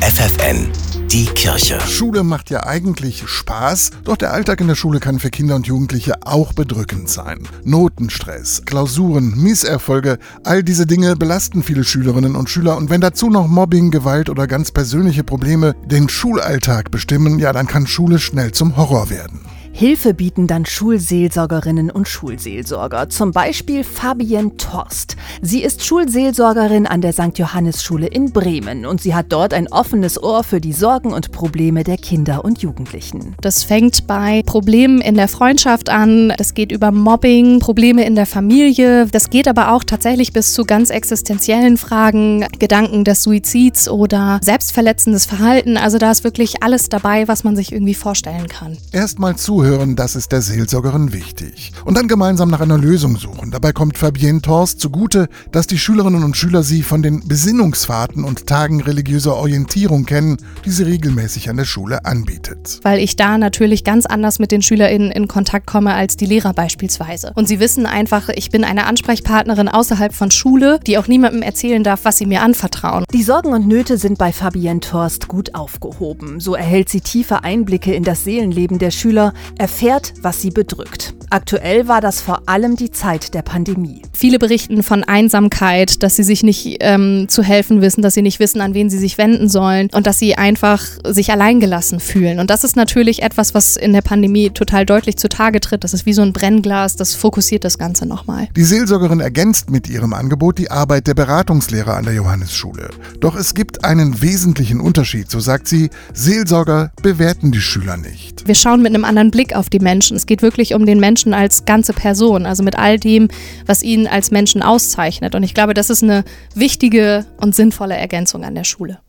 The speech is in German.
FFN, die Kirche. Schule macht ja eigentlich Spaß, doch der Alltag in der Schule kann für Kinder und Jugendliche auch bedrückend sein. Notenstress, Klausuren, Misserfolge, all diese Dinge belasten viele Schülerinnen und Schüler und wenn dazu noch Mobbing, Gewalt oder ganz persönliche Probleme den Schulalltag bestimmen, ja, dann kann Schule schnell zum Horror werden. Hilfe bieten dann Schulseelsorgerinnen und Schulseelsorger, zum Beispiel Fabienne Torst. Sie ist Schulseelsorgerin an der St. Johannes Schule in Bremen und sie hat dort ein offenes Ohr für die Sorgen und Probleme der Kinder und Jugendlichen. Das fängt bei Problemen in der Freundschaft an, das geht über Mobbing, Probleme in der Familie, das geht aber auch tatsächlich bis zu ganz existenziellen Fragen, Gedanken des Suizids oder selbstverletzendes Verhalten. Also da ist wirklich alles dabei, was man sich irgendwie vorstellen kann. Erstmal zuhören Zuhören, das ist der Seelsorgerin wichtig. Und dann gemeinsam nach einer Lösung suchen. Dabei kommt Fabienne Torst zugute, dass die Schülerinnen und Schüler sie von den Besinnungsfahrten und Tagen religiöser Orientierung kennen, die sie regelmäßig an der Schule anbietet. Weil ich da natürlich ganz anders mit den SchülerInnen in Kontakt komme als die Lehrer beispielsweise. Und sie wissen einfach, ich bin eine Ansprechpartnerin außerhalb von Schule, die auch niemandem erzählen darf, was sie mir anvertrauen. Die Sorgen und Nöte sind bei Fabienne Torst gut aufgehoben. So erhält sie tiefe Einblicke in das Seelenleben der Schüler, erfährt, was sie bedrückt. Aktuell war das vor allem die Zeit der Pandemie. Viele berichten von Einsamkeit, dass sie sich nicht ähm, zu helfen wissen, dass sie nicht wissen, an wen sie sich wenden sollen und dass sie einfach sich alleingelassen fühlen. Und das ist natürlich etwas, was in der Pandemie total deutlich zutage tritt. Das ist wie so ein Brennglas, das fokussiert das Ganze nochmal. Die Seelsorgerin ergänzt mit ihrem Angebot die Arbeit der Beratungslehrer an der Johannesschule. Doch es gibt einen wesentlichen Unterschied, so sagt sie, Seelsorger bewerten die Schüler nicht. Wir schauen mit einem anderen Blick auf die Menschen. Es geht wirklich um den Menschen als ganze Person, also mit all dem, was ihn als Menschen auszeichnet. Und ich glaube, das ist eine wichtige und sinnvolle Ergänzung an der Schule.